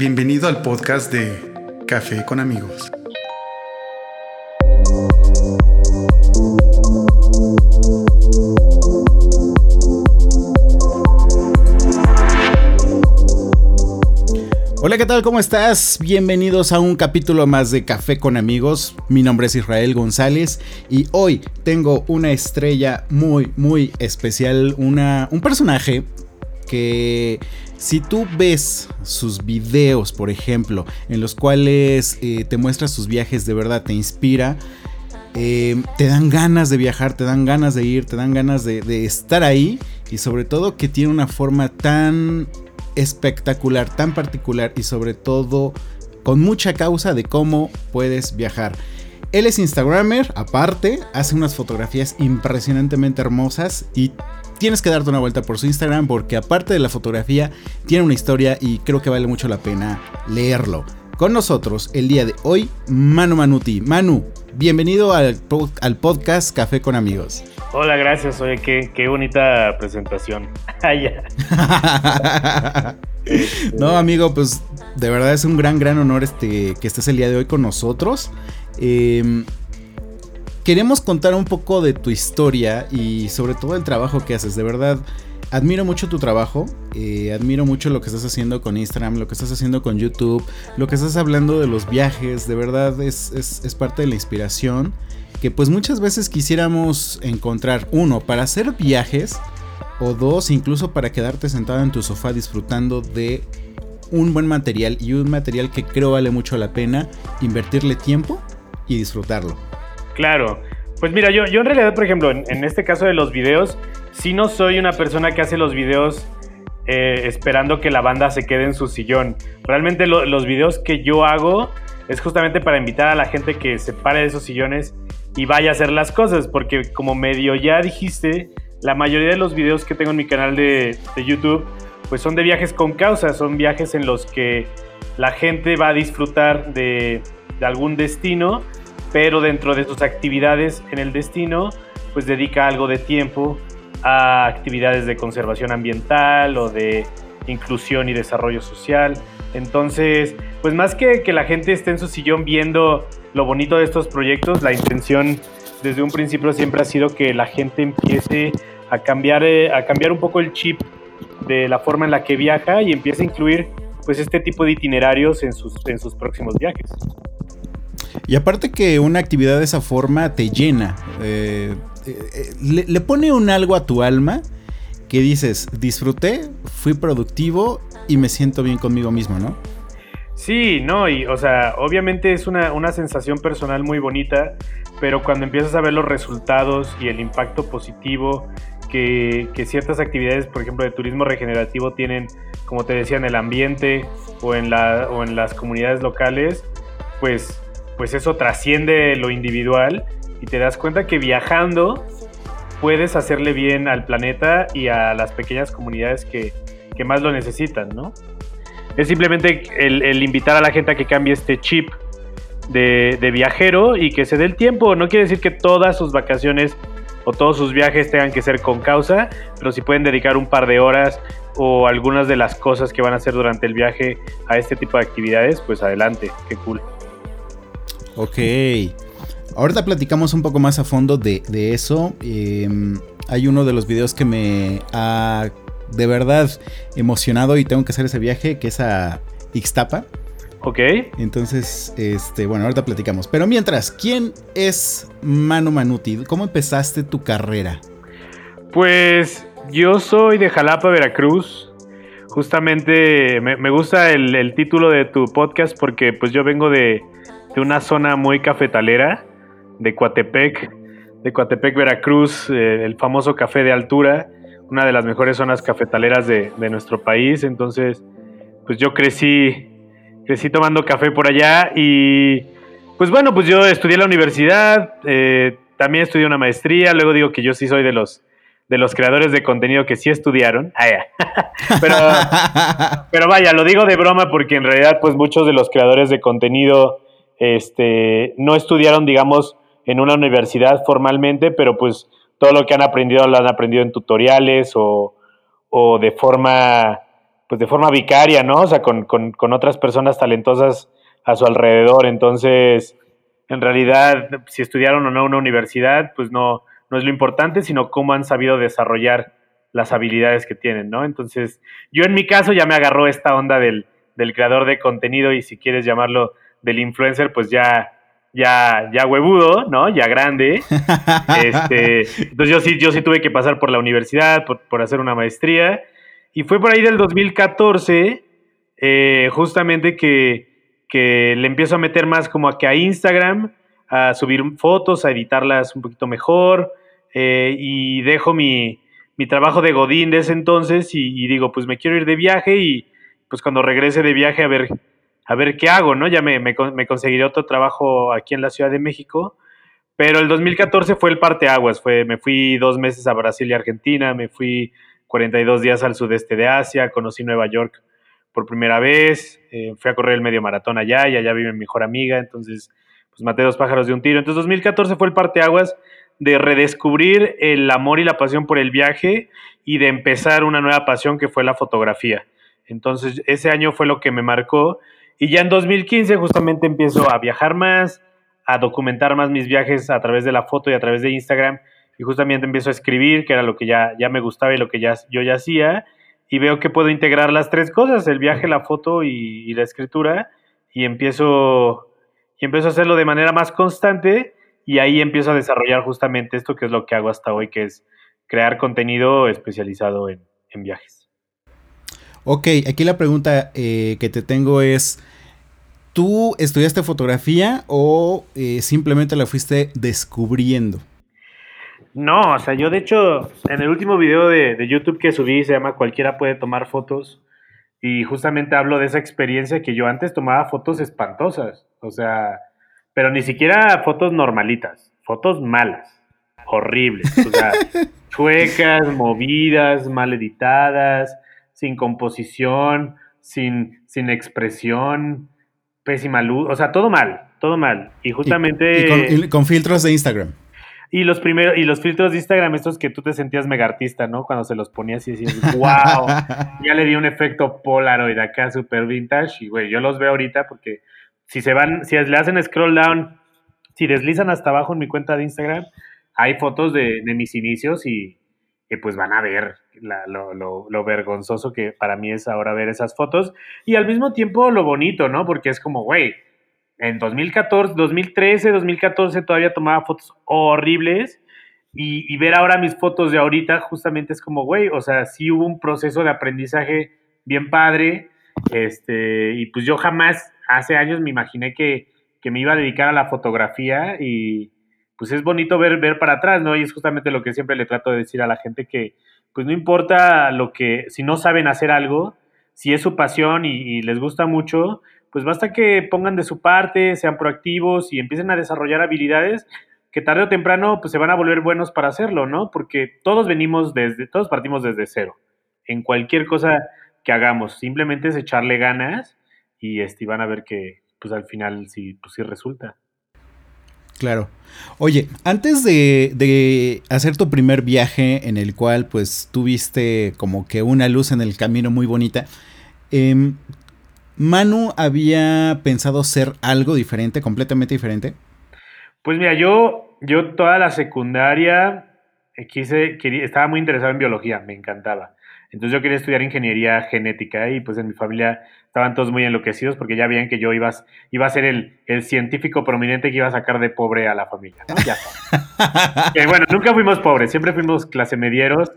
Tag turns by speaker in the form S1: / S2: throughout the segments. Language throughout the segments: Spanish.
S1: Bienvenido al podcast de Café con amigos.
S2: Hola, ¿qué tal? ¿Cómo estás? Bienvenidos a un capítulo más de Café con amigos. Mi nombre es Israel González y hoy tengo una estrella muy, muy especial, una, un personaje que si tú ves sus videos, por ejemplo, en los cuales eh, te muestra sus viajes, de verdad te inspira. Eh, te dan ganas de viajar, te dan ganas de ir, te dan ganas de, de estar ahí y sobre todo que tiene una forma tan espectacular, tan particular y sobre todo con mucha causa de cómo puedes viajar. Él es Instagramer, aparte, hace unas fotografías impresionantemente hermosas y tienes que darte una vuelta por su Instagram porque aparte de la fotografía tiene una historia y creo que vale mucho la pena leerlo. Con nosotros el día de hoy, Manu Manuti. Manu, bienvenido al, al podcast Café con Amigos.
S3: Hola, gracias. Oye, qué, qué bonita presentación.
S2: no, amigo, pues de verdad es un gran, gran honor este, que estés el día de hoy con nosotros. Eh, queremos contar un poco de tu historia y sobre todo el trabajo que haces. De verdad, admiro mucho tu trabajo, eh, admiro mucho lo que estás haciendo con Instagram, lo que estás haciendo con YouTube, lo que estás hablando de los viajes. De verdad, es, es, es parte de la inspiración que pues muchas veces quisiéramos encontrar uno para hacer viajes o dos incluso para quedarte sentado en tu sofá disfrutando de un buen material y un material que creo vale mucho la pena invertirle tiempo y disfrutarlo.
S3: Claro, pues mira, yo, en realidad, por ejemplo, en, este caso de los videos, sí no soy una persona que hace los videos eh, esperando que la banda se quede en su sillón. Realmente los videos que yo hago es justamente para invitar a la gente que se pare de esos sillones y vaya a hacer las cosas, porque como medio ya dijiste, la mayoría de los videos que tengo en mi canal de, YouTube, pues son de viajes con causa, son viajes en los que la gente va a disfrutar de algún destino, pero dentro de sus actividades en el destino, pues dedica algo de tiempo a actividades de conservación ambiental o de inclusión y desarrollo social. Entonces, pues más que que la gente esté en su sillón viendo lo bonito de estos proyectos, la intención desde un principio siempre ha sido que la gente empiece a cambiar, eh, a cambiar un poco el chip de la forma en la que viaja y empiece a incluir pues este tipo de itinerarios en sus, en sus próximos viajes.
S2: Y aparte que una actividad de esa forma te llena, eh, eh, le, le, pone un algo a tu alma que dices, disfruté, fui productivo y me siento bien conmigo mismo, ¿no?
S3: Sí, no, y o sea, obviamente es una, una, sensación personal muy bonita, pero cuando empiezas a ver los resultados y el impacto positivo que, que, ciertas actividades, por ejemplo, de turismo regenerativo tienen, como te decía, en el ambiente o en, la, o en las comunidades locales, pues, pues eso trasciende lo individual y te das cuenta que viajando puedes hacerle bien al planeta y a las pequeñas comunidades que, que más lo necesitan, ¿no? Es simplemente el, invitar a la gente a que cambie este chip de, viajero y que se dé el tiempo. No quiere decir que todas sus vacaciones o todos sus viajes tengan que ser con causa, pero si pueden dedicar un par de horas o algunas de las cosas que van a hacer durante el viaje a este tipo de actividades, pues adelante, qué cool.
S2: Ok. Ahorita platicamos un poco más a fondo de, eso. Em, hay uno de los videos que me ha de verdad emocionado y tengo que hacer ese viaje, que es a Ixtapa.
S3: Ok.
S2: Entonces, este, bueno, ahorita platicamos. Pero mientras, ¿quién es Manu Manuti? ¿Cómo empezaste tu carrera?
S3: Pues yo soy de Jalapa, Veracruz. Justamente me, gusta el, título de tu podcast porque pues yo vengo de, una zona muy cafetalera, de Coatepec, de Coatepec, Veracruz, eh, el famoso café de altura una de las mejores zonas cafetaleras de, nuestro país. Entonces, pues yo crecí, crecí tomando café por allá y pues bueno, pues yo estudié en la universidad, eh, también estudié una maestría, luego digo que yo sí soy de los de los creadores de contenido que sí estudiaron. Ah, pero, pero vaya, lo digo de broma porque en realidad pues muchos de los creadores de contenido este, no estudiaron, digamos, en una universidad formalmente, pero pues todo lo que han aprendido lo han aprendido en tutoriales o, de forma pues de forma vicaria, ¿no? O sea, con, con otras personas talentosas a su alrededor. Entonces, en realidad, si estudiaron o no una universidad, pues no, no es lo importante, sino cómo han sabido desarrollar las habilidades que tienen, ¿no? Entonces, yo en mi caso ya me agarró esta onda del, del creador de contenido y si quieres llamarlo del influencer, pues ya, ya, ya huevudo, ¿no? Ya grande. Este, entonces yo sí, yo sí tuve que pasar por la universidad, por, hacer una maestría. Y fue por ahí del 2014, eh, justamente que, que le empiezo a meter más como a que a Instagram, a subir fotos, a editarlas un poquito mejor. Eh, y dejo mi, mi, trabajo de Godín de ese entonces y, digo, pues me quiero ir de viaje y pues cuando regrese de viaje a ver, a ver qué hago, ¿no? Ya me, me, conseguiré otro trabajo aquí en la Ciudad de México. Pero el 2014 fue el parteaguas, fue, me fui dos meses a Brasil y Argentina, me fui 42 días al sudeste de Asia, conocí Nueva York por primera vez, eh, fui a correr el medio maratón allá y allá vive mi mejor amiga, entonces pues maté dos pájaros de un tiro. Entonces 2014 fue el parteaguas de redescubrir el amor y la pasión por el viaje y de empezar una nueva pasión que fue la fotografía. Entonces ese año fue lo que me marcó y ya en 2015 justamente empiezo a viajar más, a documentar más mis viajes a través de la foto y a través de Instagram. Y justamente empiezo a escribir, que era lo que ya, ya me gustaba y lo que ya, yo ya hacía. Y veo que puedo integrar las tres cosas, el viaje, la foto y, la escritura, y empiezo, y empiezo a hacerlo de manera más constante. Y ahí empiezo a desarrollar justamente esto que es lo que hago hasta hoy, que es crear contenido especializado en, viajes.
S2: Ok, aquí la pregunta eh, que te tengo es, ¿tú estudiaste fotografía o eh, simplemente la fuiste descubriendo?
S3: No, o sea, yo de hecho, en el último video de, YouTube que subí, se llama Cualquiera puede tomar fotos, y justamente hablo de esa experiencia que yo antes tomaba fotos espantosas, o sea, pero ni siquiera fotos normalitas, fotos malas, horribles, o sea, chuecas, movidas, mal editadas, sin composición, sin, sin expresión, pésima luz, o sea, todo mal, todo mal. Y justamente...
S2: y con filtros de Instagram.
S3: Y los primeros, y los filtros de Instagram, estos que tú te sentías mega artista, ¿no? Cuando se los ponías y decías, wow, ya le di un efecto Polaroid acá super vintage. Y güey, yo los veo ahorita porque si se van, si le hacen scroll down, si deslizan hasta abajo en mi cuenta de Instagram, hay fotos de, mis inicios y que pues van a ver lo, lo, lo, vergonzoso que para mí es ahora ver esas fotos. Y al mismo tiempo lo bonito, ¿no? Porque es como, güey, en 2014, 2013, 2014 todavía tomaba fotos horribles y, ver ahora mis fotos de ahorita justamente es como, güey, o sea, sí hubo un proceso de aprendizaje bien padre, este, y pues yo jamás, hace años me imaginé que, que me iba a dedicar a la fotografía y pues es bonito ver, ver para atrás, ¿no? Y es justamente lo que siempre le trato de decir a la gente que, pues no importa lo que, si no saben hacer algo, si es su pasión y les gusta mucho, pues basta que pongan de su parte, sean proactivos y empiecen a desarrollar habilidades que tarde o temprano pues se van a volver buenos para hacerlo, ¿no? Porque todos venimos desde, todos partimos desde cero. En cualquier cosa que hagamos, simplemente es echarle ganas y este, van a ver que pues al final sí, pues, sí resulta.
S2: Claro. Oye, antes de, de, hacer tu primer viaje en el cual pues tuviste como que una luz en el camino muy bonita, eh, Manu había pensado ser algo diferente, completamente diferente.
S3: Pues mira, yo, yo toda la secundaria eh, quise, quería, estaba muy interesado en biología, me encantaba. Entonces yo quería estudiar ingeniería genética y pues en mi familia estaban todos muy enloquecidos porque ya veían que yo iba, iba a ser el, el científico prominente que iba a sacar de pobre a la familia. Ya bueno, nunca fuimos pobres, siempre fuimos clase medieros,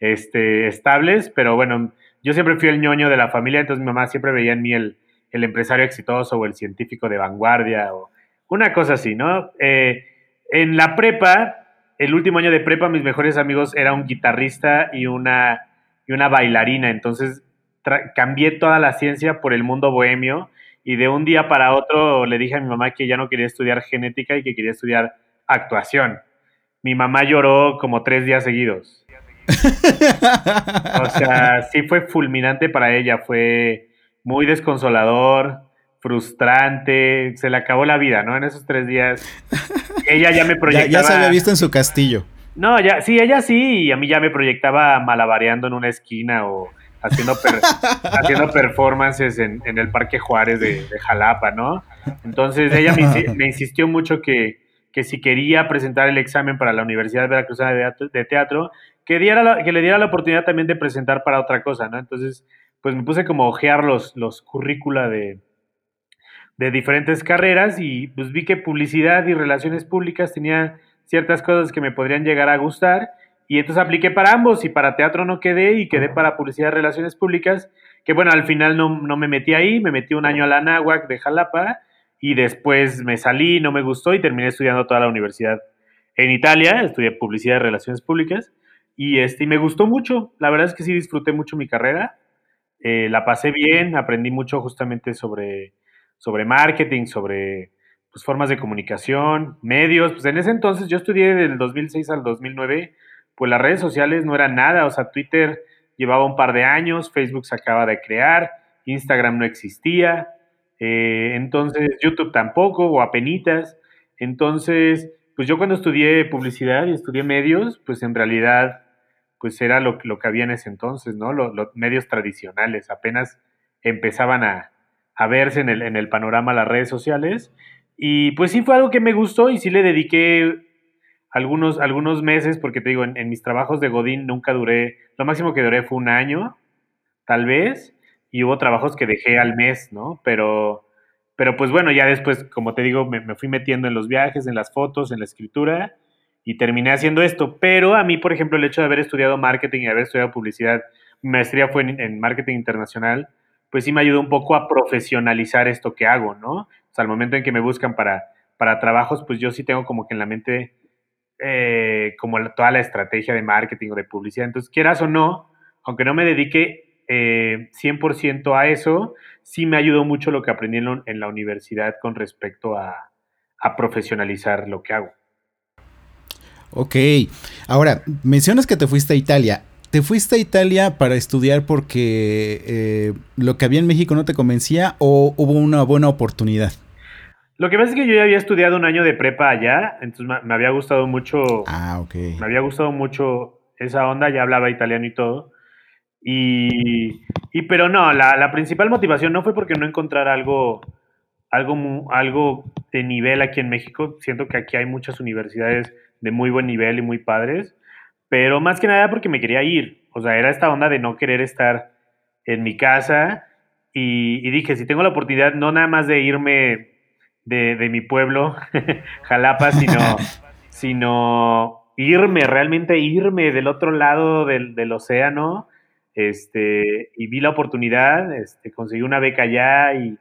S3: este, estables, pero bueno, yo siempre fui el ñoño de la familia, entonces mi mamá siempre veía en mí el, empresario exitoso o el científico de vanguardia o una cosa así, ¿no? Eh, en la prepa, el último año de prepa, mis mejores amigos era un guitarrista y una, y una bailarina, entonces cambié toda la ciencia por el mundo bohemio y de un día para otro le dije a mi mamá que ya no quería estudiar genética y que quería estudiar actuación. Mi mamá lloró como tres días seguidos o sea, sí fue fulminante para ella, fue muy desconsolador, frustrante, se le acabó la vida, ¿no? En esos tres días, ella ya me proyectaba...
S2: ya, se había visto en su castillo.
S3: No, ya, sí, ella sí, y a mí ya me proyectaba malabareando en una esquina o haciendo, haciendo performances en, el Parque Juárez de, Jalapa, ¿no? Entonces ella me, insistió mucho que, que, si quería presentar el examen para la Universidad Veracruzana de Teatro, que, diera que le diera la oportunidad también de presentar para otra cosa, ¿no? Entonces, pues me puse como a ojear los, los currícula de, de diferentes carreras y pues vi que publicidad y relaciones públicas tenía ciertas cosas que me podrían llegar a gustar y entonces apliqué para ambos y para teatro no quedé y quedé para publicidad y relaciones públicas, que bueno, al final no, no me metí ahí, me metí un año a la Náhuac de Jalapa y después me salí, no me gustó y terminé estudiando toda la universidad en Italia, estudié publicidad y relaciones públicas y, este, y me gustó mucho, la verdad es que sí disfruté mucho mi carrera, eh, la pasé bien, aprendí mucho justamente sobre, sobre marketing, sobre pues, formas de comunicación, medios, pues en ese entonces yo estudié del 2006 al 2009 pues las redes sociales no eran nada, o sea, Twitter llevaba un par de años, Facebook se acaba de crear, Instagram no existía, eh, entonces YouTube tampoco, o apenitas, entonces, pues yo cuando estudié publicidad y estudié medios, pues en realidad, pues era lo, lo que había en ese entonces, ¿no? Los, medios tradicionales, apenas empezaban a, a verse en el, en el panorama las redes sociales, y pues sí fue algo que me gustó y sí le dediqué algunos, algunos meses, porque te digo, en, mis trabajos de Godín nunca duré, lo máximo que duré fue un año, tal vez, y hubo trabajos que dejé al mes, ¿no? Pero, pero pues bueno, ya después, como te digo, me, fui metiendo en los viajes, en las fotos, en la escritura, y terminé haciendo esto. Pero a mí, por ejemplo, el hecho de haber estudiado marketing y haber estudiado publicidad, mi maestría fue en, marketing internacional, pues sí me ayudó un poco a profesionalizar esto que hago, ¿no? O sea, al momento en que me buscan para, para trabajos, pues yo sí tengo como que en la mente eh, como toda la estrategia de marketing o de publicidad. Entonces, quieras o no, aunque no me dedique eh, 100% a eso, sí me ayudó mucho lo que aprendí en, la universidad con respecto a, profesionalizar lo que hago.
S2: Ok, ahora, mencionas que te fuiste a Italia. ¿Te fuiste a Italia para estudiar porque eh, lo que había en México no te convencía o hubo una buena oportunidad?
S3: Lo que pasa es que yo ya había estudiado un año de prepa allá, entonces me, había gustado mucho.
S2: Ah, ok.
S3: Me había gustado mucho esa onda, ya hablaba italiano y todo. Y, y pero no, la, la, principal motivación no fue porque no encontrara algo, algo, algo de nivel aquí en México. Siento que aquí hay muchas universidades de muy buen nivel y muy padres, pero más que nada porque me quería ir. O sea, era esta onda de no querer estar en mi casa. Y, y dije, si tengo la oportunidad, no nada más de irme de, mi pueblo, Jalapa, sino, sino irme, realmente irme del otro lado del, océano. Este, y vi la oportunidad, este, conseguí una beca allá y,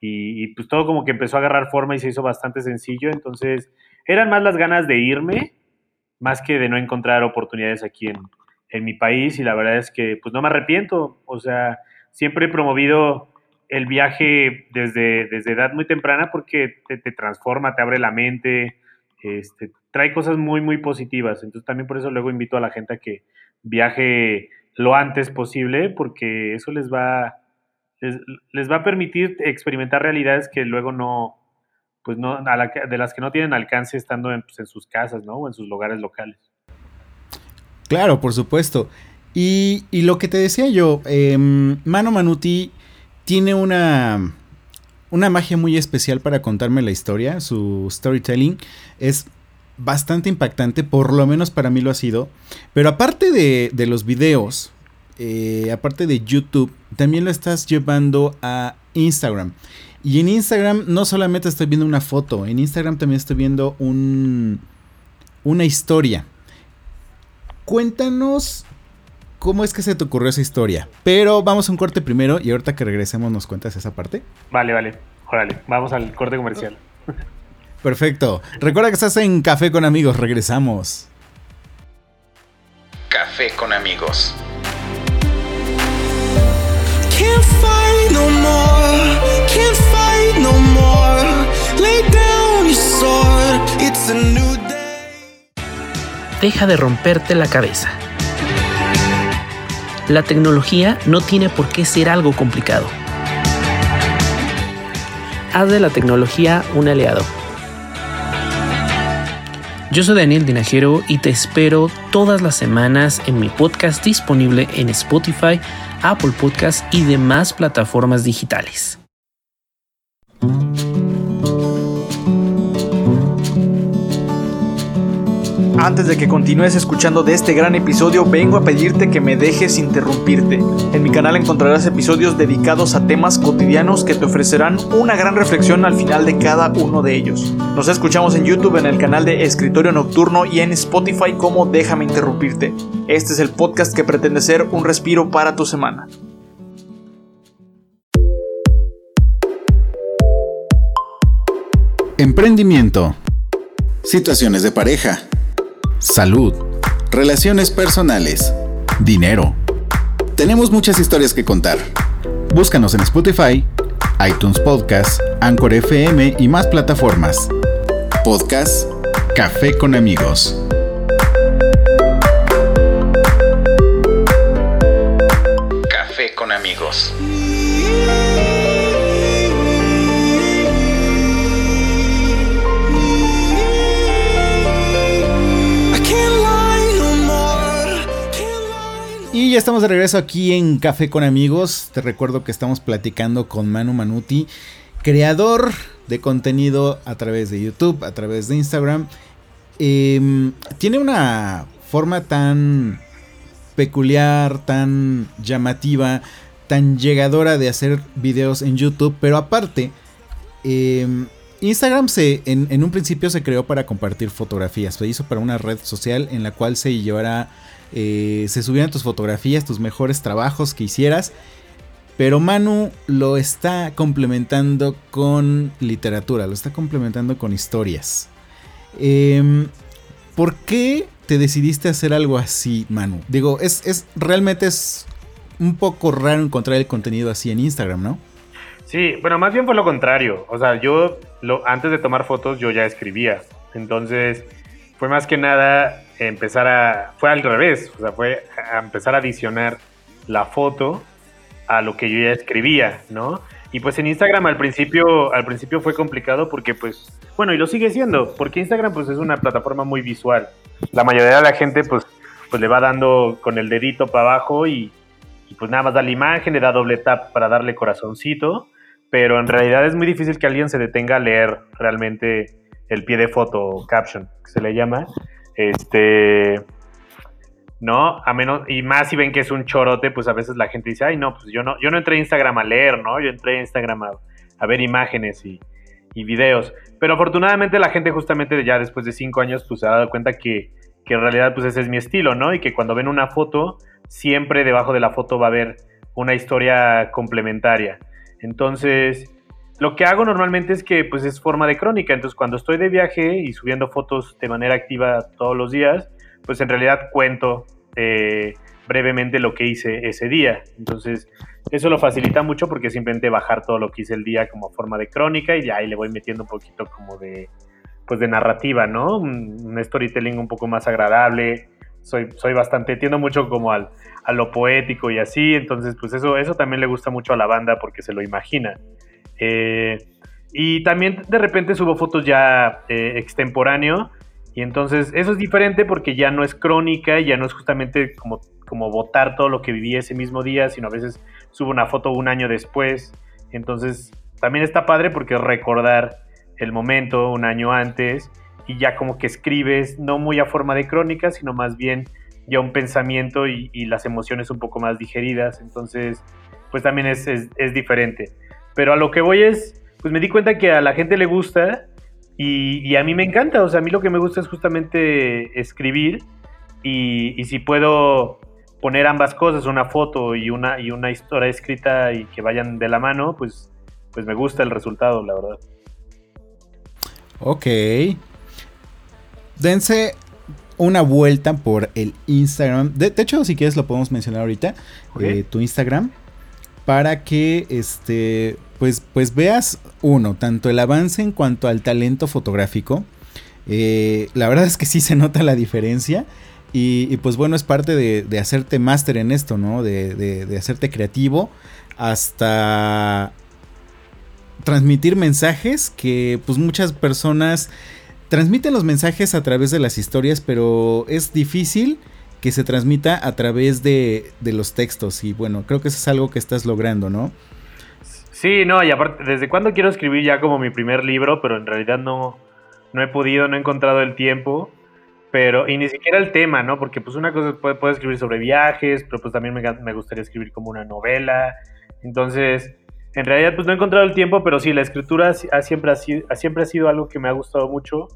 S3: y, pues todo como que empezó a agarrar forma y se hizo bastante sencillo. Entonces, eran más las ganas de irme, más que de no encontrar oportunidades aquí en, en mi país. Y la verdad es que pues no me arrepiento. O sea, siempre he promovido el viaje desde, desde edad muy temprana porque te, transforma, te abre la mente, este, trae cosas muy, muy positivas. Entonces también por eso luego invito a la gente a que viaje lo antes posible porque eso les va, les, va a permitir experimentar realidades que luego no, pues no, de las que no tienen alcance estando en, pues, sus casas, ¿no? O en sus lugares locales.
S2: Claro, por supuesto. Y, lo que te decía yo, em, Mano Manuti tiene una, una magia muy especial para contarme la historia. Su storytelling es bastante impactante, por lo menos para mí lo ha sido. Pero aparte de, de los videos, eh, aparte de YouTube, también lo estás llevando a Instagram. Y en Instagram no solamente estoy viendo una foto, en Instagram también estoy viendo un, una historia. Cuéntanos cómo es que se te ocurrió esa historia. Pero vamos a un corte primero y ahorita que regresemos nos cuentas esa parte.
S3: Vale, vale. Órale, vamos al corte comercial.
S2: Perfecto. Recuerda que estás en Café con amigos. Regresamos.
S4: Café con amigos. Deja de romperte la cabeza la tecnología no tiene por qué ser algo complicado. Haz de la tecnología un aliado. Yo soy Daniel Dinajero y te espero todas las semanas en mi podcast disponible en Spotify, Apple Podcast y demás plataformas digitales.
S5: Antes de que continúes escuchando de este gran episodio, vengo a pedirte que me dejes interrumpirte. En mi canal encontrarás episodios dedicados a temas cotidianos que te ofrecerán una gran reflexión al final de cada uno de ellos. Nos escuchamos en YouTube en el canal de Escritorio Nocturno y en Spotify como Déjame interrumpirte. Este es el podcast que pretende ser un respiro para tu semana.
S2: Emprendimiento. Situaciones de pareja salud, relaciones personales, dinero. Tenemos muchas historias que contar. Búscanos en Spotify, iTunes Podcast, Anchor FM y más plataformas. Podcast Café con amigos. Café con amigos. Y ya estamos de regreso aquí en Café con Amigos. Te recuerdo que estamos platicando con Manu Manuti, creador de contenido a través de YouTube, a través de Instagram. Em, tiene una forma tan peculiar, tan llamativa, tan llegadora de hacer videos en YouTube, pero aparte, em, Instagram se, en, en, un principio se creó para compartir fotografías, se hizo para una red social en la cual se llevará eh, se subieran tus fotografías, tus mejores trabajos que hicieras. Pero Manu lo está complementando con literatura, lo está complementando con historias. Em, ¿Por qué te decidiste hacer algo así, Manu? Digo, es, realmente es un poco raro encontrar el contenido así en Instagram, ¿no?
S3: Sí, bueno, más bien fue lo contrario. O sea, yo antes de tomar fotos yo ya escribía. Entonces, fue más que nada empezar a... Fue al revés, o sea, fue a empezar a adicionar la foto a lo que yo ya escribía, ¿no? Y pues en Instagram al principio, al principio fue complicado porque pues, bueno, y lo sigue siendo, porque Instagram pues es una plataforma muy visual. La mayoría de la gente pues, pues le va dando con el dedito para abajo y, y pues nada más da la imagen, le da doble tap para darle corazoncito, pero en realidad es muy difícil que alguien se detenga a leer realmente el pie de foto caption, que se le llama. Este. ¿No? A menos, y más si ven que es un chorote, pues a veces la gente dice, ay, no, pues yo no, yo no entré a Instagram a leer, ¿no? Yo entré a Instagram a, ver imágenes y, y, videos. Pero afortunadamente la gente justamente ya después de cinco años, pues se ha dado cuenta que, que en realidad pues ese es mi estilo, ¿no? Y que cuando ven una foto, siempre debajo de la foto va a haber una historia complementaria. Entonces, lo que hago normalmente es que pues es forma de crónica, entonces cuando estoy de viaje y subiendo fotos de manera activa todos los días, pues en realidad cuento eh, brevemente lo que hice ese día. Entonces eso lo facilita mucho porque simplemente bajar todo lo que hice el día como forma de crónica y de ahí le voy metiendo un poquito como de pues de narrativa, ¿no? Un, storytelling un poco más agradable. Soy, soy bastante, tiendo mucho como al, a lo poético y así, entonces pues eso, eso también le gusta mucho a la banda porque se lo imagina. Eh, y también de repente subo fotos ya eh, extemporáneo. Y entonces eso es diferente porque ya no es crónica, ya no es justamente como, como votar todo lo que viví ese mismo día, sino a veces subo una foto un año después. Entonces también está padre porque recordar el momento un año antes y ya como que escribes no muy a forma de crónica, sino más bien ya un pensamiento y, las emociones un poco más digeridas. Entonces, pues también es, es diferente. Pero a lo que voy es, pues me di cuenta que a la gente le gusta y, a mí me encanta. O sea, a mí lo que me gusta es justamente escribir y, si puedo poner ambas cosas, una foto y una, y una historia escrita y que vayan de la mano, pues, pues me gusta el resultado, la verdad.
S2: Ok. Dense una vuelta por el Instagram. De, hecho, si quieres lo podemos mencionar ahorita. Eh, tu Instagram. Para que este pues, pues veas, uno, tanto el avance en cuanto al talento fotográfico. Eh, la verdad es que sí se nota la diferencia. Y, pues bueno, es parte de, hacerte máster en esto, ¿no? De, de, hacerte creativo hasta transmitir mensajes que pues muchas personas transmiten los mensajes a través de las historias, pero es difícil que se transmita a través de, de los textos. Y bueno, creo que eso es algo que estás logrando, ¿no?
S3: Sí, no, y aparte, ¿desde cuándo quiero escribir ya como mi primer libro? Pero en realidad no, no he podido, no he encontrado el tiempo. Pero, y ni siquiera el tema, ¿no? Porque pues una cosa puede, puede escribir sobre viajes, pero pues también me, me, gustaría escribir como una novela. Entonces, en realidad pues no he encontrado el tiempo, pero sí, la escritura ha, siempre, ha, sido, siempre ha sido algo que me ha gustado mucho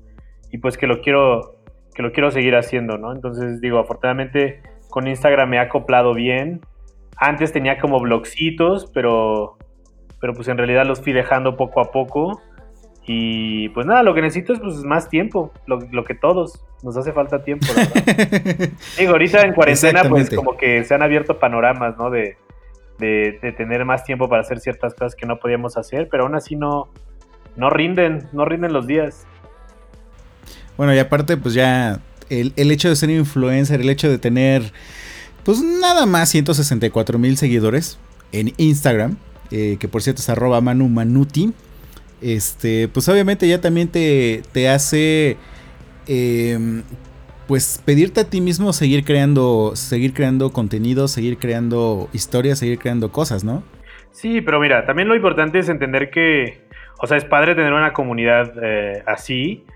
S3: y pues que lo quiero, que lo quiero seguir haciendo, ¿no? Entonces, digo, afortunadamente con Instagram me ha acoplado bien. Antes tenía como blogcitos, pero pero pues en realidad los fui dejando poco a poco. Y pues nada, lo que necesito es pues más tiempo, lo, que todos, nos hace falta tiempo. Digo, ahorita en cuarentena pues como que se han abierto panoramas, ¿no? De, de, tener más tiempo para hacer ciertas cosas que no podíamos hacer, pero aún así no, no rinden, no rinden los días.
S2: Bueno, y aparte pues ya el, el hecho de ser influencer, el hecho de tener pues nada más 164 mil seguidores en Instagram, eh, que por cierto es arroba Manu Manuti, este, pues obviamente ya también te, te hace, em, pues pedirte a ti mismo seguir creando, seguir creando contenido, seguir creando historias, seguir creando cosas, ¿no?
S3: Sí, pero mira, también lo importante es entender que, o sea, es padre tener una comunidad eh, así,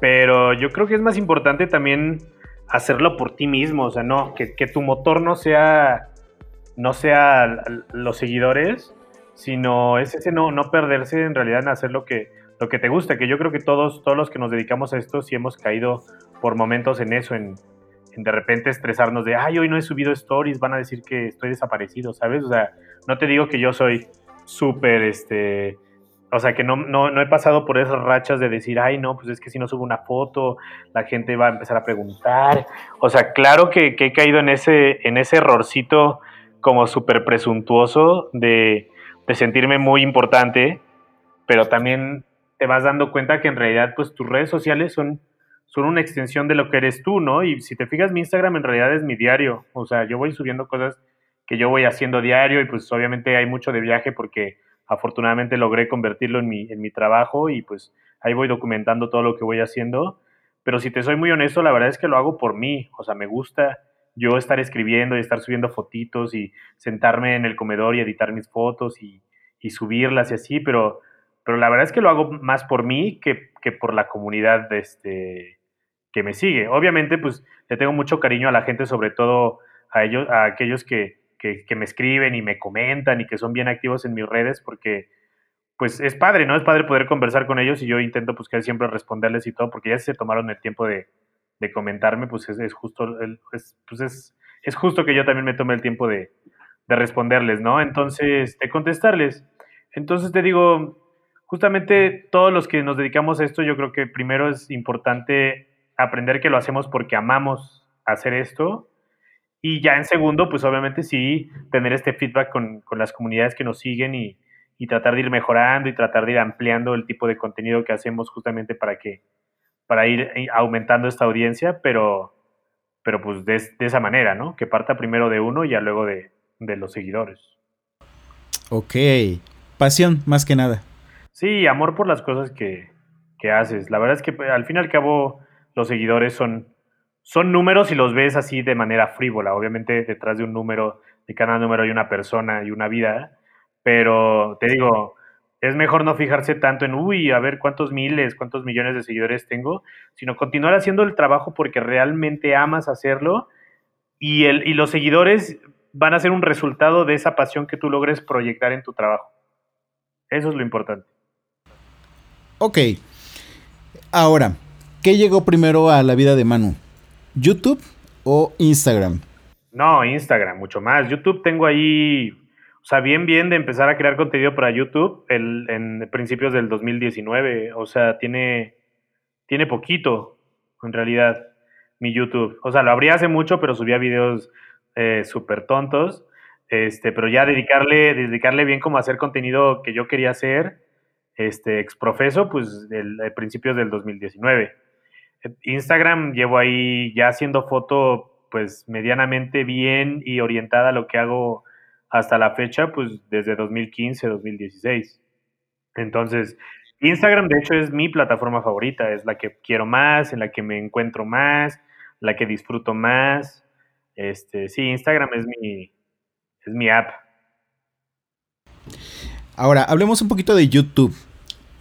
S3: pero yo creo que es más importante también hacerlo por ti mismo, o sea, no, que, que tu motor no sea, no sea los seguidores, sino es ese no, no perderse en realidad en hacer lo que, lo que te gusta, que yo creo que todos, todos los que nos dedicamos a esto sí hemos caído por momentos en eso, en, de repente estresarnos de, ay, hoy no he subido stories, van a decir que estoy desaparecido, ¿sabes? O sea, no te digo que yo soy súper, este, o sea, que no, no, no, he pasado por esas rachas de decir, ay, no, pues es que si no subo una foto, la gente va a empezar a preguntar. O sea, claro que, que he caído en ese, en ese errorcito como súper presuntuoso de, de sentirme muy importante, pero también te vas dando cuenta que en realidad pues tus redes sociales son, son una extensión de lo que eres tú, ¿no? Y si te fijas, mi Instagram en realidad es mi diario, o sea, yo voy subiendo cosas que yo voy haciendo diario y pues obviamente hay mucho de viaje porque afortunadamente logré convertirlo en mi, en mi trabajo y pues ahí voy documentando todo lo que voy haciendo. Pero si te soy muy honesto, la verdad es que lo hago por mí, o sea, me gusta yo estar escribiendo y estar subiendo fotitos y sentarme en el comedor y editar mis fotos y, subirlas y así, pero, pero la verdad es que lo hago más por mí que, por la comunidad este, que me sigue. Obviamente, pues le tengo mucho cariño a la gente, sobre todo a ellos, a aquellos que, que, me escriben y me comentan y que son bien activos en mis redes, porque pues es padre, ¿no? Es padre poder conversar con ellos y yo intento pues que siempre responderles y todo, porque ya se tomaron el tiempo de, de comentarme, pues es, justo, el, pues es, es, justo que yo también me tome el tiempo de, de responderles, ¿no? Entonces, de contestarles. Entonces te digo, justamente todos los que nos dedicamos a esto, yo creo que primero es importante aprender que lo hacemos porque amamos hacer esto. Y ya en segundo, pues obviamente sí, tener este feedback con, con las comunidades que nos siguen y, y, tratar de ir mejorando y tratar de ir ampliando el tipo de contenido que hacemos justamente para que para ir eh, aumentando esta audiencia, pero, pero pues de, esa manera, ¿no? Que parta primero de uno y ya luego de, los seguidores.
S2: Ok, pasión más que nada.
S3: Sí, amor por las cosas que, haces. La verdad es que al fin y al cabo los seguidores son, son números y los ves así de manera frívola. Obviamente detrás de un número, de cada número hay una persona y una vida, pero te digo, es mejor no fijarse tanto en, uy, a ver cuántos miles, cuántos millones de seguidores tengo, sino continuar haciendo el trabajo porque realmente amas hacerlo y, el, y los seguidores van a ser un resultado de esa pasión que tú logres proyectar en tu trabajo. Eso es lo importante.
S2: Ok. Ahora, ¿qué llegó primero a la vida de Manu? ¿YouTube o Instagram?
S3: No, Instagram, mucho más. YouTube tengo ahí o sea, bien, bien de empezar a crear contenido para YouTube el, en principios del 2019. O sea, tiene, tiene poquito, en realidad, mi YouTube. O sea, lo abrí hace mucho, pero subía videos eh, súper tontos. Este, pero ya dedicarle, dedicarle bien como a hacer contenido que yo quería hacer, este, exprofeso, pues, del, principios del 2019. Instagram llevo ahí ya haciendo foto, pues, medianamente bien y orientada a lo que hago hasta la fecha, pues desde 2015, 2016. Entonces, Instagram de hecho es mi plataforma favorita, es la que quiero más, en la que me encuentro más, la que disfruto más. Este, sí, Instagram es mi, es mi app.
S2: Ahora, hablemos un poquito de YouTube.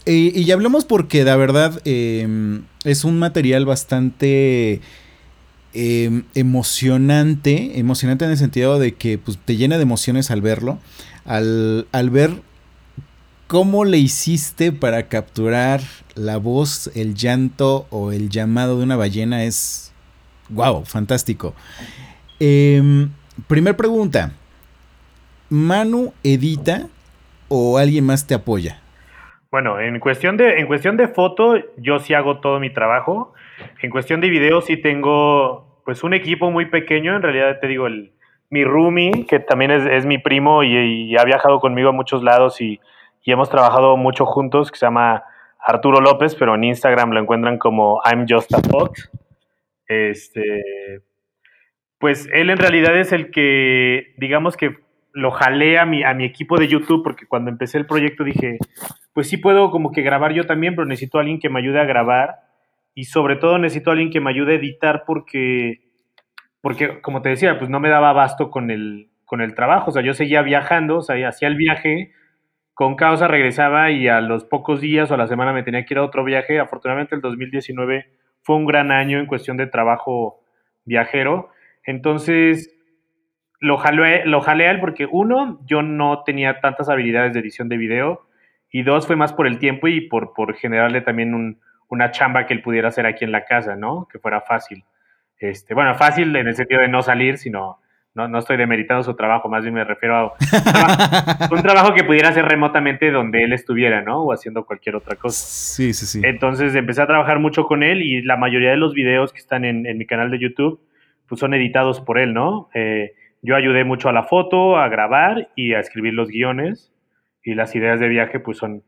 S2: y ya hablemos porque la verdad em, es un material bastante em, emocionante, emocionante en el sentido de que pues, te llena de emociones al verlo, al, al ver cómo le hiciste para capturar la voz, el llanto o el llamado de una ballena es, wow, fantástico. Em, primer pregunta, ¿Manu edita o alguien más te apoya?
S3: Bueno, en cuestión de, en cuestión de foto, yo sí hago todo mi trabajo. En cuestión de video, sí tengo pues un equipo muy pequeño. En realidad te digo, el, mi roomie, que también es, mi primo y, ha viajado conmigo a muchos lados y, y, hemos trabajado mucho juntos, que se llama Arturo López, pero en Instagram lo encuentran como I'm Just a Fox. Este, pues él en realidad es el que, digamos que lo jalé a mi, a mi equipo de YouTube, porque cuando empecé el proyecto dije, pues sí puedo como que grabar yo también, pero necesito a alguien que me ayude a grabar y sobre todo necesito a alguien que me ayude a editar porque, porque como te decía, pues no me daba abasto con el, con el trabajo, o sea, yo seguía viajando, o sea, hacía el viaje, con causa regresaba y a los pocos días o a la semana me tenía que ir a otro viaje. Afortunadamente el 2019 fue un gran año en cuestión de trabajo viajero. Entonces, lo jalé, lo jalé a él porque uno, yo no tenía tantas habilidades de edición de video y dos, fue más por el tiempo y por, por generarle también una chamba que él pudiera hacer aquí en la casa, ¿no? Que fuera fácil. Este, bueno, fácil en el sentido de no salir, sino no, no estoy demeritando su trabajo, más bien me refiero a un trabajo, que pudiera hacer remotamente donde él estuviera, ¿no? O haciendo cualquier otra cosa.
S2: Sí, sí, sí.
S3: Entonces empecé a trabajar mucho con él y la mayoría de los videos que están en, en mi canal de YouTube, pues son editados por él, ¿no? Eh, yo ayudé mucho a la foto, a grabar y a escribir los guiones y las ideas de viaje pues son,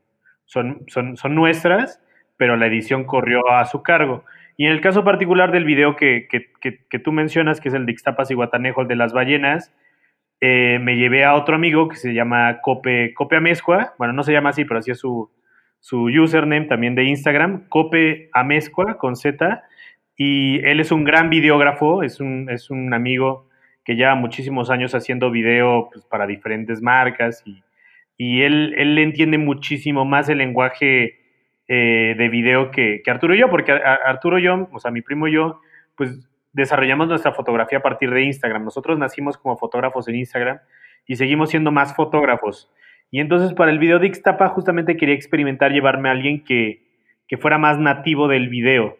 S3: son, son, son nuestras, pero la edición corrió a su cargo. Y en el caso particular del video que, que, que, tú mencionas, que es el de Ixtapas y Guatanejo, el de las ballenas, eh, me llevé a otro amigo que se llama Cope, Cope Amezcua, bueno, no se llama así, pero así es su, su username también de Instagram, Cope Amezcua con Z, y él es un gran videógrafo, es un, es un amigo que lleva muchísimos años haciendo video pues, para diferentes marcas y, y él, él entiende muchísimo más el lenguaje eh, de video que, Arturo y yo, porque Arturo y yo, o sea, mi primo y yo, pues desarrollamos nuestra fotografía a partir de Instagram. Nosotros nacimos como fotógrafos en Instagram y seguimos siendo más fotógrafos. Y entonces para el video de Ixtapa justamente quería experimentar llevarme a alguien que, que fuera más nativo del video.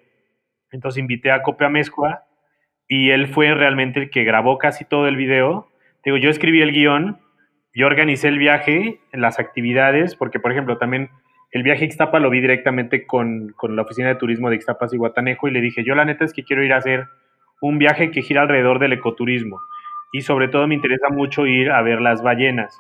S3: Entonces invité a Copia Mezcua y él fue realmente el que grabó casi todo el video. Digo, yo escribí el guion, yo organicé el viaje, las actividades, porque por ejemplo también el viaje a Ixtapa lo vi directamente con, con, la oficina de turismo de Ixtapas y Guatanejo y le dije, yo la neta es que quiero ir a hacer un viaje que gira alrededor del ecoturismo y sobre todo me interesa mucho ir a ver las ballenas.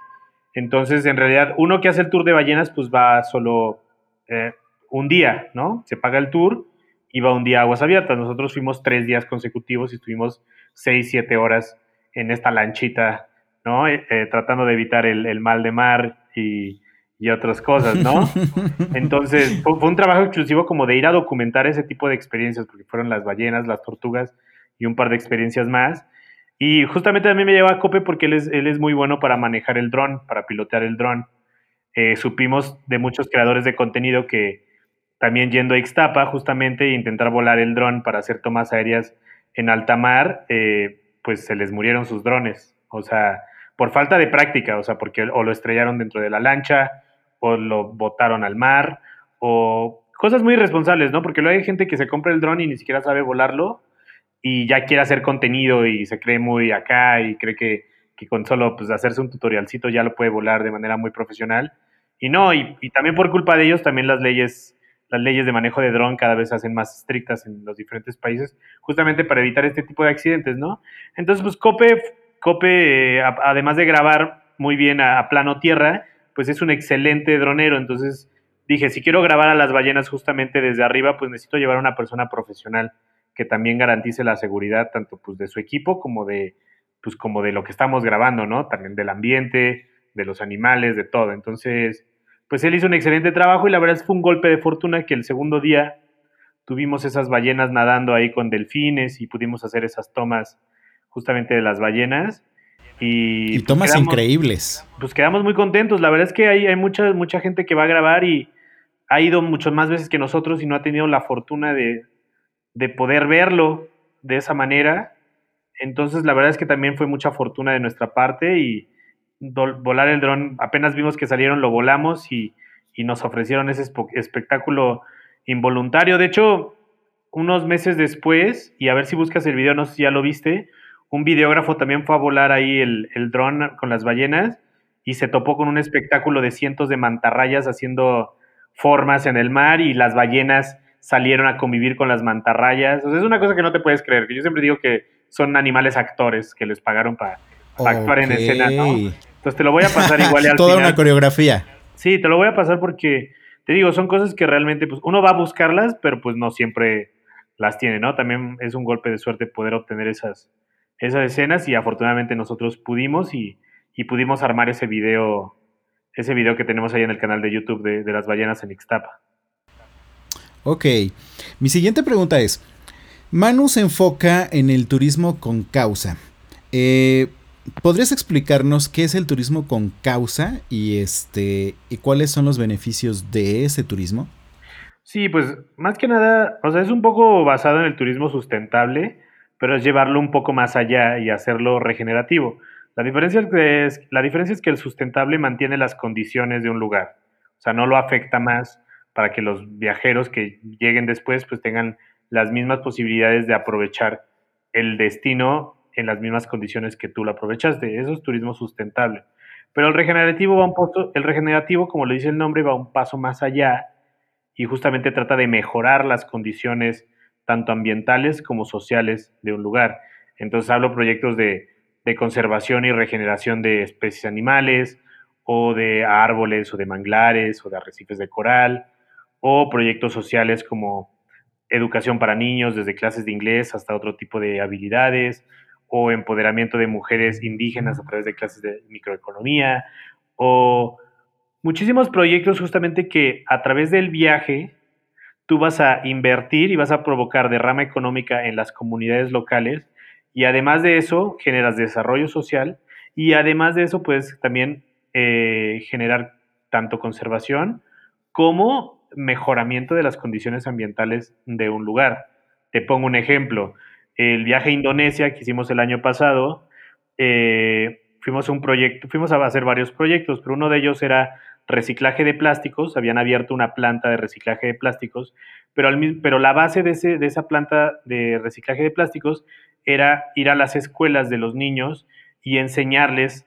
S3: Entonces, en realidad, uno que hace el tour de ballenas, pues va solo eh, un día, ¿no? Se paga el tour iba un día a aguas abiertas. Nosotros fuimos tres días consecutivos y estuvimos seis, siete horas en esta lanchita, ¿no? Eh, eh, tratando de evitar el, mal de mar y, y, otras cosas, ¿no? Entonces, fue, un trabajo exclusivo como de ir a documentar ese tipo de experiencias, porque fueron las ballenas, las tortugas y un par de experiencias más. Y justamente también me lleva a Cope porque él es, él es muy bueno para manejar el dron, para pilotear el dron. Eh, supimos de muchos creadores de contenido que, también yendo a Ixtapa justamente e intentar volar el dron para hacer tomas aéreas en alta mar, eh, pues se les murieron sus drones. O sea, por falta de práctica, o sea, porque o lo estrellaron dentro de la lancha, o lo botaron al mar, o cosas muy irresponsables, ¿no? Porque luego hay gente que se compra el dron y ni siquiera sabe volarlo y ya quiere hacer contenido y se cree muy acá y cree que, que con solo pues, hacerse un tutorialcito ya lo puede volar de manera muy profesional. Y no, y, también por culpa de ellos, también las leyes las leyes de manejo de dron cada vez se hacen más estrictas en los diferentes países, justamente para evitar este tipo de accidentes, ¿no? Entonces, pues Cope, Cope eh, además de grabar muy bien a, plano tierra, pues es un excelente dronero, entonces dije, si quiero grabar a las ballenas justamente desde arriba, pues necesito llevar a una persona profesional que también garantice la seguridad tanto pues de su equipo como de pues como de lo que estamos grabando, ¿no? También del ambiente, de los animales, de todo. Entonces, pues él hizo un excelente trabajo y la verdad es que fue un golpe de fortuna que el segundo día tuvimos esas ballenas nadando ahí con delfines y pudimos hacer esas tomas justamente de las ballenas. Y,
S2: y
S3: pues,
S2: tomas
S3: quedamos-
S2: increíbles.
S3: Pues quedamos muy contentos. La verdad es que hay, hay mucha, mucha gente que va a grabar y ha ido muchas más veces que nosotros y no ha tenido la fortuna de, de poder verlo de esa manera. Entonces, la verdad es que también fue mucha fortuna de nuestra parte y volar el dron, apenas vimos que salieron, lo volamos y, y nos ofrecieron ese espectáculo involuntario. De hecho, unos meses después, y a ver si buscas el video, no sé si ya lo viste, un videógrafo también fue a volar ahí el, el dron con las ballenas y se topó con un espectáculo de cientos de mantarrayas haciendo formas en el mar y las ballenas salieron a convivir con las mantarrayas. O sea, es una cosa que no te puedes creer, que yo siempre digo que son animales actores que les pagaron para actuar en escena, ¿no? Entonces te lo voy a pasar igual y al
S2: Toda
S3: final.
S2: una coreografía.
S3: Sí, te lo voy a pasar porque, te digo, son cosas que realmente, pues, uno va a buscarlas, pero pues no siempre las tiene, ¿no? También es un golpe de suerte poder obtener esas, esas escenas y afortunadamente nosotros pudimos y, y pudimos armar ese video, ese video que tenemos ahí en el canal de YouTube de, de las ballenas en Ixtapa.
S2: Ok. Mi siguiente pregunta es: Manu se enfoca en el turismo con causa. Eh, ¿Podrías explicarnos qué es el turismo con causa y este y cuáles son los beneficios de ese turismo?
S3: Sí, pues más que nada, o sea, es un poco basado en el turismo sustentable, pero es llevarlo un poco más allá y hacerlo regenerativo. La diferencia es que, el sustentable mantiene las condiciones de un lugar, o sea, no lo afecta más para que los viajeros que lleguen después pues tengan las mismas posibilidades de aprovechar el destino en las mismas condiciones que tú lo aprovechaste. Eso es turismo sustentable. Pero el regenerativo va un el regenerativo, como le dice el nombre, va un paso más allá y justamente trata de mejorar las condiciones tanto ambientales como sociales de un lugar. Entonces hablo proyectos de, de conservación y regeneración de especies animales o de árboles o de manglares o de arrecifes de coral o proyectos sociales como educación para niños desde clases de inglés hasta otro tipo de habilidades o empoderamiento de mujeres indígenas a través de clases de microeconomía o muchísimos proyectos justamente que a través del viaje tú vas a invertir y vas a provocar derrama económica en las comunidades locales y además de eso generas desarrollo social y además de eso puedes también eh, generar tanto conservación como mejoramiento de las condiciones ambientales de un lugar. Te pongo un ejemplo. El viaje a Indonesia que hicimos el año pasado, eh, fuimos un proyecto, fuimos a hacer varios proyectos, pero uno de ellos era reciclaje de plásticos, habían abierto una planta de reciclaje de plásticos, pero, al mismo, pero la base de, ese, de esa planta de reciclaje de plásticos era ir a las escuelas de los niños y enseñarles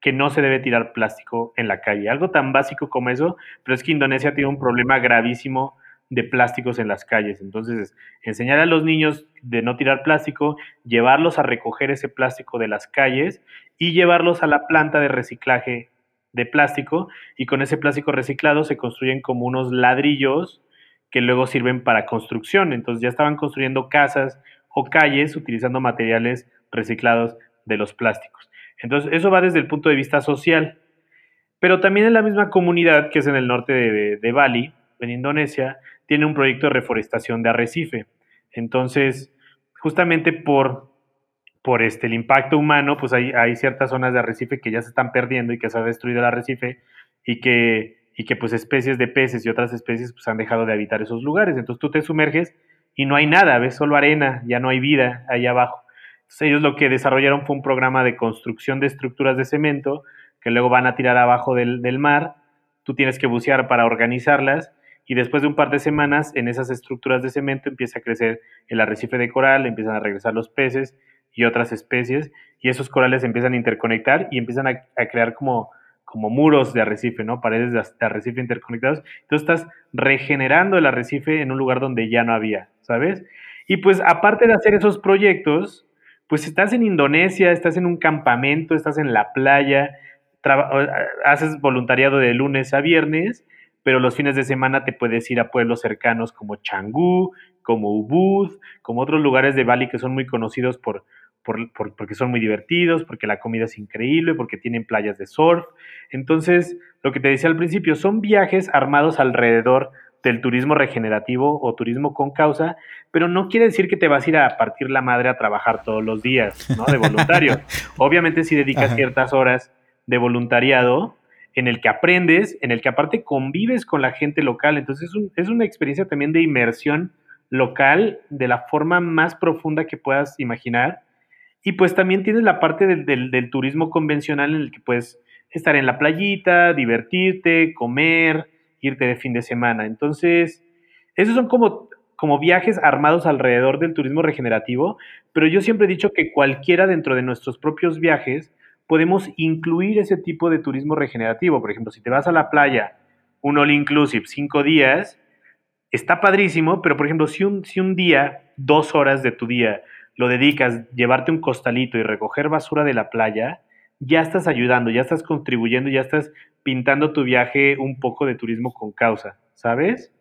S3: que no se debe tirar plástico en la calle. Algo tan básico como eso, pero es que Indonesia tiene un problema gravísimo de plásticos en las calles. Entonces, enseñar a los niños de no tirar plástico, llevarlos a recoger ese plástico de las calles y llevarlos a la planta de reciclaje de plástico y con ese plástico reciclado se construyen como unos ladrillos que luego sirven para construcción. Entonces ya estaban construyendo casas o calles utilizando materiales reciclados de los plásticos. Entonces eso va desde el punto de vista social. Pero también en la misma comunidad, que es en el norte de, de, de Bali, en Indonesia, tiene un proyecto de reforestación de arrecife. Entonces, justamente por, por este, el impacto humano, pues hay, hay, ciertas zonas de arrecife que ya se están perdiendo y que se ha destruido el arrecife y que, y que pues especies de peces y otras especies pues han dejado de habitar esos lugares. Entonces tú te sumerges y no hay nada, ves solo arena, ya no hay vida ahí abajo. Entonces ellos lo que desarrollaron fue un programa de construcción de estructuras de cemento que luego van a tirar abajo del, del mar. Tú tienes que bucear para organizarlas y después de un par de semanas en esas estructuras de cemento empieza a crecer el arrecife de coral, empiezan a regresar los peces y otras especies y esos corales empiezan a interconectar y empiezan a, crear como, como muros de arrecife, ¿no? Paredes de, de, arrecife interconectados. Entonces estás regenerando el arrecife en un lugar donde ya no había, ¿sabes? Y pues aparte de hacer esos proyectos, pues estás en Indonesia, estás en un campamento, estás en la playa, haces voluntariado de lunes a viernes, pero los fines de semana te puedes ir a pueblos cercanos como Changú, como Ubud, como otros lugares de Bali que son muy conocidos por, por, por, porque son muy divertidos, porque la comida es increíble, porque tienen playas de surf. Entonces, lo que te decía al principio, son viajes armados alrededor del turismo regenerativo o turismo con causa, pero no quiere decir que te vas a ir a partir la madre a trabajar todos los días, ¿no? De voluntario. Obviamente si dedicas ciertas horas de voluntariado en el que aprendes, en el que aparte convives con la gente local, entonces es, es una experiencia también de inmersión local de la forma más profunda que puedas imaginar. Y pues también tienes la parte del, del turismo convencional en el que puedes estar en la playita, divertirte, comer, irte de fin de semana. Entonces, esos son como, como viajes armados alrededor del turismo regenerativo, pero yo siempre he dicho que cualquiera dentro de nuestros propios viajes podemos incluir ese tipo de turismo regenerativo. Por ejemplo, si te vas a la playa, un all inclusive, cinco días, está padrísimo, pero por ejemplo, si un, si un día, dos horas de tu día, lo dedicas llevarte un costalito y recoger basura de la playa, ya estás ayudando, ya estás contribuyendo, ya estás pintando tu viaje un poco de turismo con causa, ¿sabes?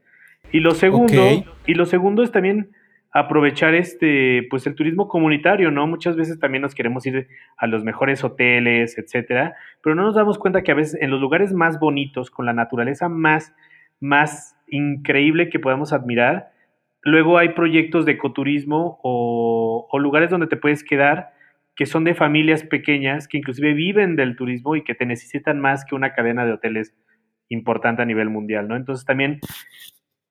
S3: Y lo segundo, y lo segundo es también aprovechar este, pues el turismo comunitario, ¿no? Muchas veces también nos queremos ir a los mejores hoteles, etcétera, pero no nos damos cuenta que a veces en los lugares más bonitos, con la naturaleza más, más increíble que podamos admirar, luego hay proyectos de ecoturismo o, lugares donde te puedes quedar que son de familias pequeñas que inclusive viven del turismo y que te necesitan más que una cadena de hoteles importante a nivel mundial, ¿no? Entonces también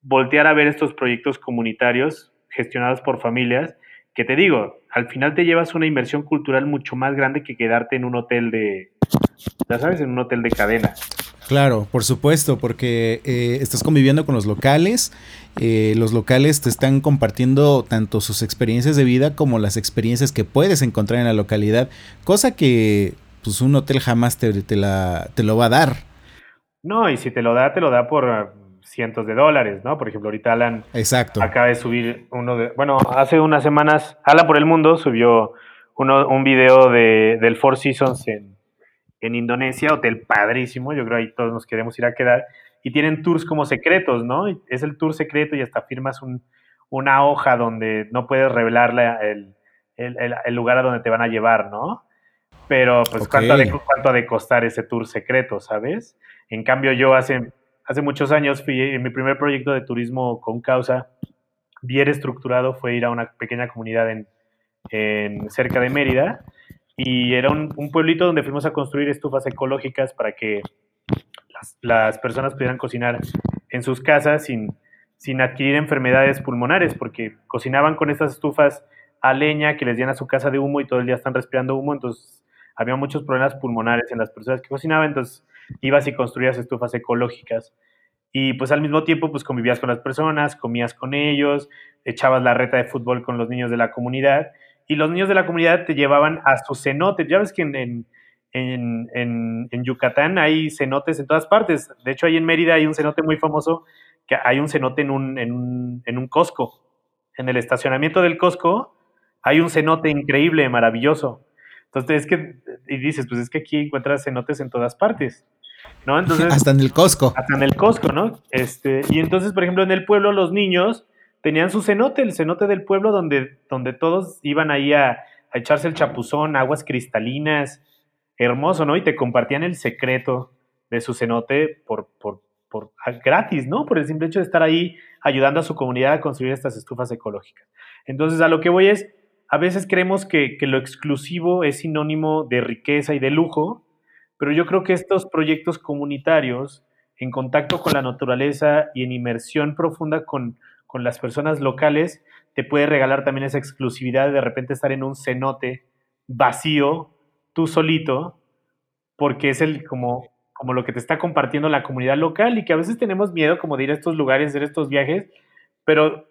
S3: voltear a ver estos proyectos comunitarios gestionados por familias, que te digo, al final te llevas una inversión cultural mucho más grande que quedarte en un hotel de, ya sabes, en un hotel de cadena.
S2: Claro, por supuesto, porque eh, estás conviviendo con los locales, eh, los locales te están compartiendo tanto sus experiencias de vida como las experiencias que puedes encontrar en la localidad, cosa que pues un hotel jamás te, te, la, te lo va a dar.
S3: No, y si te lo da, te lo da por ah, cientos de dólares, ¿no? Por ejemplo, ahorita Alan
S2: Exacto.
S3: acaba de subir uno de, bueno, hace unas semanas, Alan por el Mundo subió uno, un video de, del Four Seasons en, en Indonesia, hotel padrísimo, yo creo ahí todos nos queremos ir a quedar, y tienen tours como secretos, ¿no? Es el tour secreto y hasta firmas un, una hoja donde no puedes revelar el, el, lugar a donde te van a llevar, ¿no? Pero pues ¿cuánto, ha de, cuánto de costar ese tour secreto, ¿sabes? En cambio yo hace, hace muchos años fui en mi primer proyecto de turismo con causa, bien estructurado, fue ir a una pequeña comunidad en, en cerca de Mérida y era un, pueblito donde fuimos a construir estufas ecológicas para que las, personas pudieran cocinar en sus casas sin, sin adquirir enfermedades pulmonares, porque cocinaban con estas estufas a leña que les llena su casa de humo y todo el día están respirando humo, entonces había muchos problemas pulmonares en las personas que cocinaban, entonces ibas y construías estufas ecológicas. Y pues al mismo tiempo pues convivías con las personas, comías con ellos, echabas la reta de fútbol con los niños de la comunidad y los niños de la comunidad te llevaban a sus cenotes. Ya ves que en, en, Yucatán hay cenotes en todas partes. De hecho, ahí en Mérida hay un cenote muy famoso, que hay un cenote en un, en un, en un Costco. En el estacionamiento del Costco hay un cenote increíble, maravilloso. Entonces, es que, y dices, pues es que aquí encuentras cenotes en todas partes. ¿no? Entonces,
S2: hasta en el Costco.
S3: Hasta en el Costco, ¿no? Este, y entonces, por ejemplo, en el pueblo los niños tenían su cenote, el cenote del pueblo donde, donde todos iban ahí a, echarse el chapuzón, aguas cristalinas, hermoso, ¿no? Y te compartían el secreto de su cenote por, por, por gratis, ¿no? Por el simple hecho de estar ahí ayudando a su comunidad a construir estas estufas ecológicas. Entonces, a lo que voy es, a veces creemos que, que lo exclusivo es sinónimo de riqueza y de lujo, pero yo creo que estos proyectos comunitarios, en contacto con la naturaleza y en inmersión profunda con, con las personas locales, te puede regalar también esa exclusividad de de repente estar en un cenote vacío, tú solito, porque es el como, como lo que te está compartiendo la comunidad local y que a veces tenemos miedo como de ir a estos lugares, hacer estos viajes, pero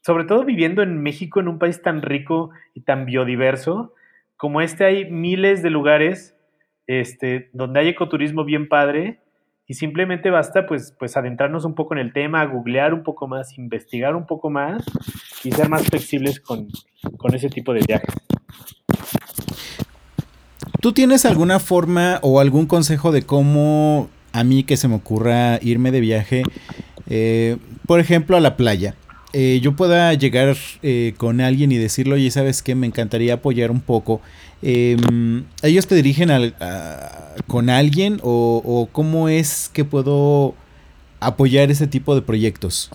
S3: sobre todo viviendo en México, en un país tan rico y tan biodiverso, como este hay miles de lugares este, donde hay ecoturismo bien padre y simplemente basta pues, pues adentrarnos un poco en el tema, googlear un poco más, investigar un poco más y ser más flexibles con, ese tipo de viajes.
S2: ¿Tú tienes alguna forma o algún consejo de cómo a mí que se me ocurra irme de viaje, eh, por ejemplo, a la playa? Eh, yo pueda llegar eh, con alguien y decirle, oye, ¿sabes qué? Me encantaría apoyar un poco Em, ¿Ellos te dirigen con alguien o, cómo es que puedo apoyar ese tipo de proyectos?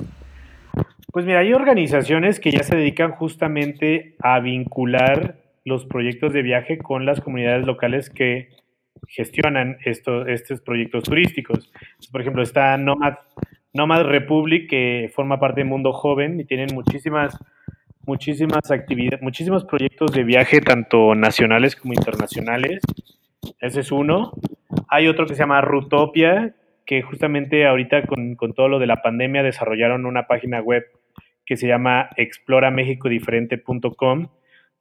S3: Pues mira, hay organizaciones que ya se dedican justamente a vincular los proyectos de viaje con las comunidades locales que gestionan estos, proyectos turísticos. Por ejemplo, está Nomad, Nomad Republic, que forma parte del mundo joven y tienen muchísimas, muchísimas actividades, muchísimos proyectos de viaje, tanto nacionales como internacionales. Ese es uno. Hay otro que se llama Rutopia, que justamente ahorita con, con todo lo de la pandemia desarrollaron una página web que se llama exploramexicodiferente.com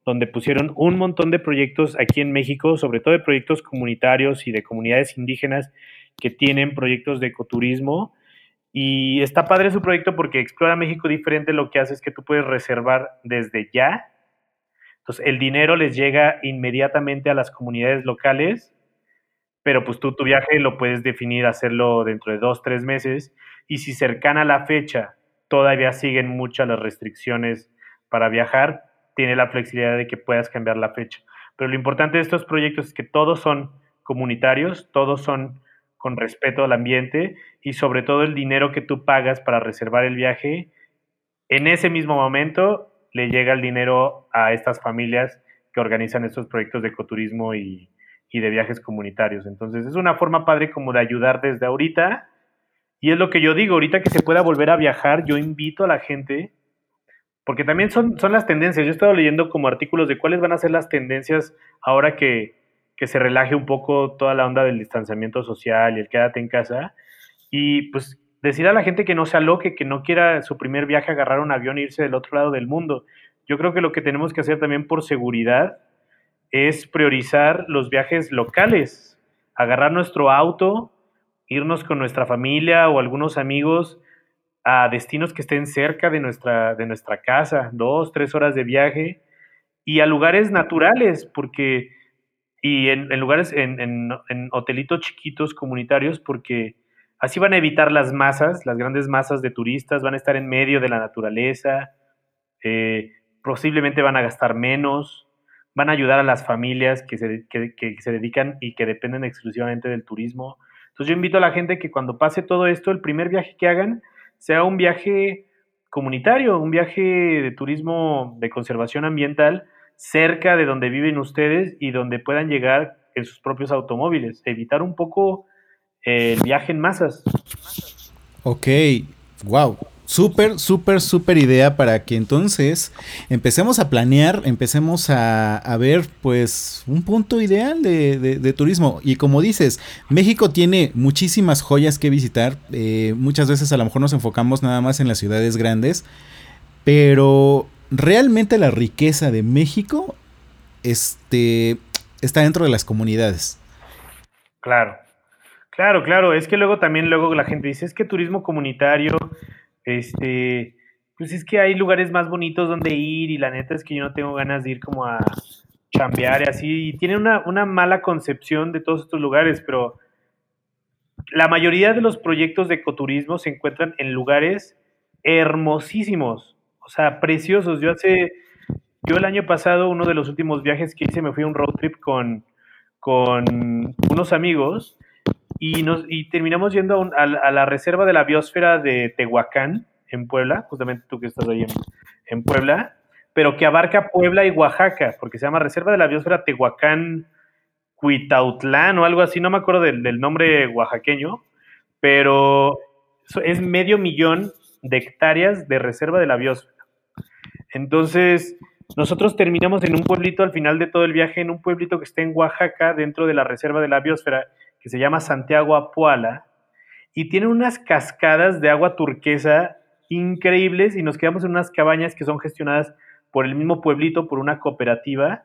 S3: donde pusieron un montón de proyectos aquí en México, sobre todo de proyectos comunitarios y de comunidades indígenas que tienen proyectos de ecoturismo. Y está padre su proyecto porque Explora México Diferente lo que hace es que tú puedes reservar desde ya. Entonces, el dinero les llega inmediatamente a las comunidades locales, pero pues tú tu viaje lo puedes definir hacerlo dentro de dos, tres meses. Y si cercana la fecha todavía siguen muchas las restricciones para viajar, tiene la flexibilidad de que puedas cambiar la fecha. Pero lo importante de estos proyectos es que todos son comunitarios, todos son con respeto al ambiente y sobre todo el dinero que tú pagas para reservar el viaje, en ese mismo momento le llega el dinero a estas familias que organizan estos proyectos de ecoturismo y, y de viajes comunitarios. Entonces es una forma padre como de ayudar desde ahorita y es lo que yo digo, ahorita que se pueda volver a viajar, yo invito a la gente porque también son, son las tendencias. Yo he estado leyendo como artículos de cuáles van a ser las tendencias ahora que, se relaje un poco toda la onda del distanciamiento social y el quédate en casa. Y pues decir a la gente que no se aloque, que no quiera su primer viaje agarrar un avión e irse del otro lado del mundo. Yo creo que lo que tenemos que hacer también por seguridad es priorizar los viajes locales, agarrar nuestro auto, irnos con nuestra familia o algunos amigos a destinos que estén cerca de nuestra, de nuestra casa, dos, tres horas de viaje, y a lugares naturales, porque, y en, lugares, en, en, hotelitos chiquitos, comunitarios, porque así van a evitar las masas, las grandes masas de turistas, van a estar en medio de la naturaleza, eh, posiblemente van a gastar menos, van a ayudar a las familias que se, que, que se dedican y que dependen exclusivamente del turismo. Entonces yo invito a la gente que cuando pase todo esto, el primer viaje que hagan, sea un viaje comunitario, un viaje de turismo de conservación ambiental cerca de donde viven ustedes y donde puedan llegar en sus propios automóviles. Evitar un poco el viaje en masas.
S2: Ok, wow. Súper, súper, súper idea para que entonces empecemos a planear, empecemos a, ver pues un punto ideal de, turismo. Y como dices, México tiene muchísimas joyas que visitar. Eh, muchas veces a lo mejor nos enfocamos nada más en las ciudades grandes, pero realmente la riqueza de México este, está dentro de las comunidades.
S3: Claro, claro, claro. Es que luego también luego la gente dice, es que turismo comunitario este, pues es que hay lugares más bonitos donde ir y la neta es que yo no tengo ganas de ir como a chambear y así. Y tienen una, una mala concepción de todos estos lugares, pero la mayoría de los proyectos de ecoturismo se encuentran en lugares hermosísimos, o sea, preciosos. Yo hace, yo el año pasado, uno de los últimos viajes que hice, me fui a un road trip con, con unos amigos y, nos, y terminamos yendo a, la reserva de la biosfera de Tehuacán, en Puebla, justamente tú que estás ahí en, Puebla, pero que abarca Puebla y Oaxaca, porque se llama Reserva de la Biosfera Tehuacán Cuitautlán o algo así, no me acuerdo del, del nombre oaxaqueño, pero es medio millón de hectáreas de reserva de la biosfera. Entonces, nosotros terminamos en un pueblito al final de todo el viaje, en un pueblito que está en Oaxaca, dentro de la reserva de la biosfera, que se llama Santiago Apuala, y tiene unas cascadas de agua turquesa increíbles y nos quedamos en unas cabañas que son gestionadas por el mismo pueblito, por una cooperativa,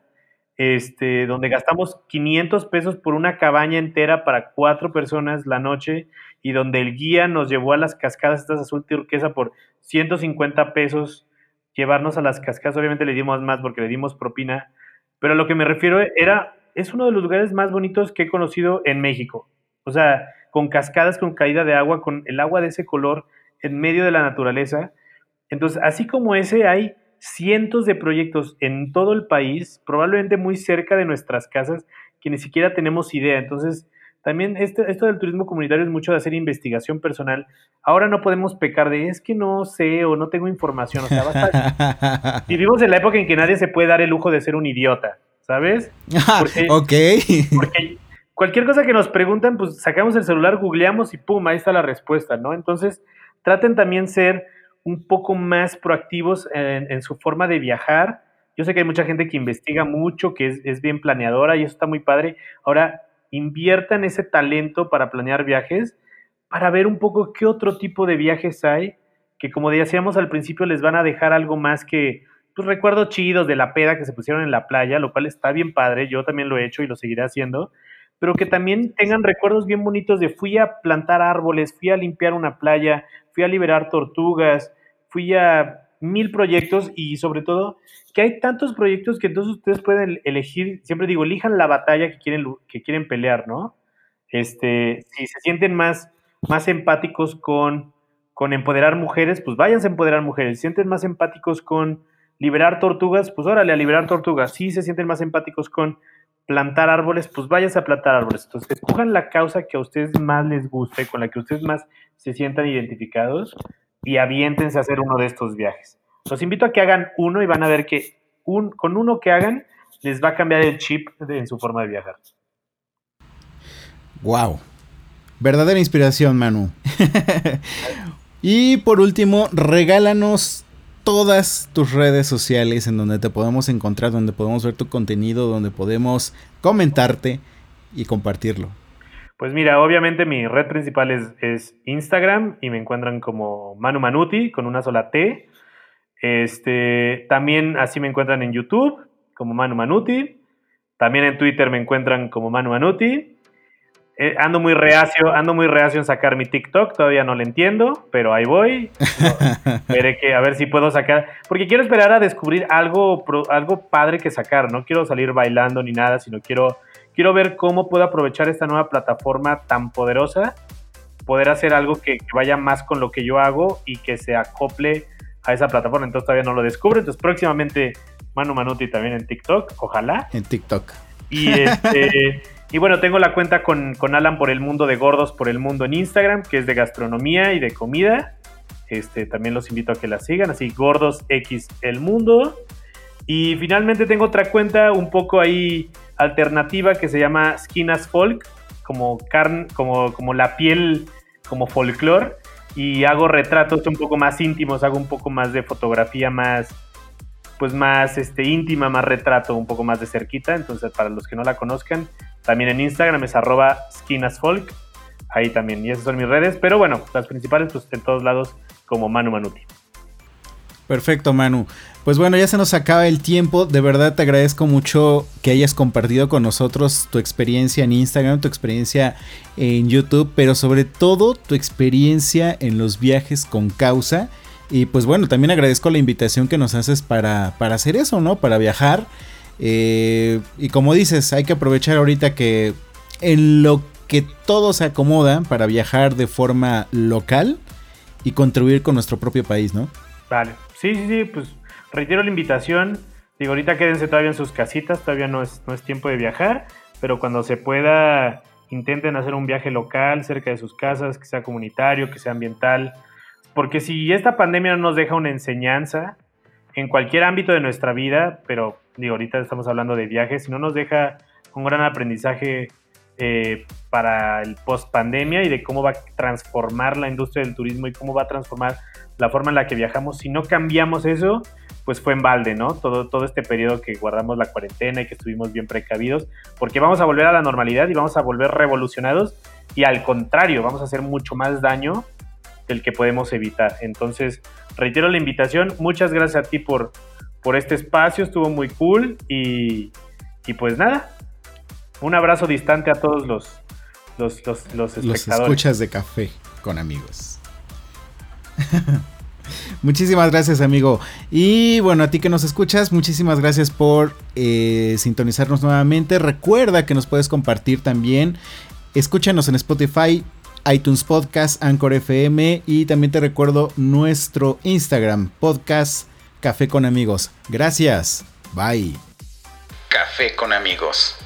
S3: este, donde gastamos 500 pesos por una cabaña entera para cuatro personas la noche y donde el guía nos llevó a las cascadas estas azul turquesa por 150 pesos llevarnos a las cascadas. Obviamente le dimos más porque le dimos propina, pero a lo que me refiero era es uno de los lugares más bonitos que he conocido en México. O sea, con cascadas, con caída de agua, con el agua de ese color en medio de la naturaleza. Entonces, así como ese, hay cientos de proyectos en todo el país, probablemente muy cerca de nuestras casas, que ni siquiera tenemos idea. Entonces, también este, esto del turismo comunitario es mucho de hacer investigación personal. Ahora no podemos pecar de es que no sé o no tengo información. O sea, basta. Vivimos en la época en que nadie se puede dar el lujo de ser un idiota, ¿sabes?
S2: Porque, ok.
S3: Porque cualquier cosa que nos preguntan, pues sacamos el celular, googleamos y pum, ahí está la respuesta, ¿no? Entonces, traten también ser un poco más proactivos en, su forma de viajar. Yo sé que hay mucha gente que investiga mucho, que es, es bien planeadora y eso está muy padre. Ahora, inviertan ese talento para planear viajes, para ver un poco qué otro tipo de viajes hay, que como decíamos al principio les van a dejar algo más que pues, recuerdos chidos de la peda que se pusieron en la playa, lo cual está bien padre, yo también lo he hecho y lo seguiré haciendo, pero que también tengan recuerdos bien bonitos de fui a plantar árboles, fui a limpiar una playa, fui a liberar tortugas, fui a mil proyectos y sobre todo que hay tantos proyectos que entonces ustedes pueden elegir, siempre digo, elijan la batalla que quieren, que quieren pelear, ¿no? Este, si se sienten más, más empáticos con, con empoderar mujeres, pues váyanse a empoderar mujeres. Si se sienten más empáticos con liberar tortugas, pues órale a liberar tortugas. Si se sienten más empáticos con plantar árboles, pues váyanse a plantar árboles. Entonces, escojan la causa que a ustedes más les guste, con la que ustedes más se sientan identificados y aviéntense a hacer uno de estos viajes. Los invito a que hagan uno y van a ver que un, con uno que hagan les va a cambiar el chip en su forma de viajar.
S2: Wow. Verdadera inspiración, Manu. y por último, regálanos todas tus redes sociales en donde te podemos encontrar, donde podemos ver tu contenido, donde podemos comentarte y compartirlo.
S3: Pues mira, obviamente mi red principal es, es Instagram y me encuentran como Manu Manuti con una sola T. Este, también así me encuentran en YouTube como Manu Manuti. También en Twitter me encuentran como Manu Manuti. Eh, ando muy reacio, ando muy reacio en sacar mi TikTok, todavía no lo entiendo, pero ahí voy. veré que a ver si puedo sacar, porque quiero esperar a descubrir algo, algo padre que sacar. No quiero salir bailando ni nada, sino quiero, quiero ver cómo puedo aprovechar esta nueva plataforma tan poderosa, poder hacer algo que, que vaya más con lo que yo hago y que se acople a esa plataforma, entonces todavía no lo descubre. Entonces próximamente Manu Manuti también en TikTok, ojalá.
S2: En TikTok.
S3: Y, este, y bueno, tengo la cuenta con, Alan por el mundo de gordos por el mundo en Instagram, que es de gastronomía y de comida. Este, también los invito a que la sigan, así Gordos X el mundo. Y finalmente tengo otra cuenta un poco ahí alternativa que se llama Skinas Folk, como carne, como, como la piel, como folclore y hago retratos un poco más íntimos, hago un poco más de fotografía más, pues más este, íntima, más retrato, un poco más de cerquita. Entonces, para los que no la conozcan, también en Instagram es arroba skinasfolk. Ahí también, y esas son mis redes. Pero bueno, las principales, pues en todos lados, como Manu Manuti.
S2: Perfecto, Manu. Pues bueno, ya se nos acaba el tiempo. De verdad te agradezco mucho que hayas compartido con nosotros tu experiencia en Instagram, tu experiencia en YouTube, pero sobre todo tu experiencia en los viajes con causa. Y pues bueno, también agradezco la invitación que nos haces para, para hacer eso, ¿no? Para viajar. Eh, y como dices, hay que aprovechar ahorita que en lo que todo se acomoda para viajar de forma local y contribuir con nuestro propio país, ¿no?
S3: Vale. Sí, sí, sí, pues reitero la invitación. Digo, ahorita quédense todavía en sus casitas, todavía no es, no es tiempo de viajar, pero cuando se pueda, intenten hacer un viaje local cerca de sus casas, que sea comunitario, que sea ambiental. Porque si esta pandemia no nos deja una enseñanza en cualquier ámbito de nuestra vida, pero digo, ahorita estamos hablando de viajes, si no nos deja un gran aprendizaje eh, para el post pandemia y de cómo va a transformar la industria del turismo y cómo va a transformar la forma en la que viajamos. Si no cambiamos eso, pues fue en balde, ¿no? Todo, todo este periodo que guardamos la cuarentena y que estuvimos bien precavidos, porque vamos a volver a la normalidad y vamos a volver revolucionados y al contrario, vamos a hacer mucho más daño del que podemos evitar. Entonces, reitero la invitación, muchas gracias a ti por, por este espacio, estuvo muy cool y, y pues nada, un abrazo distante a todos los, los, los, los espectadores. Los
S2: escuchas de café con amigos. Muchísimas gracias, amigo. Y bueno, a ti que nos escuchas, muchísimas gracias por eh, sintonizarnos nuevamente. Recuerda que nos puedes compartir también. Escúchanos en Spotify, iTunes Podcast, Anchor FM y también te recuerdo nuestro Instagram, podcast Café con Amigos. Gracias. Bye.
S1: Café con Amigos.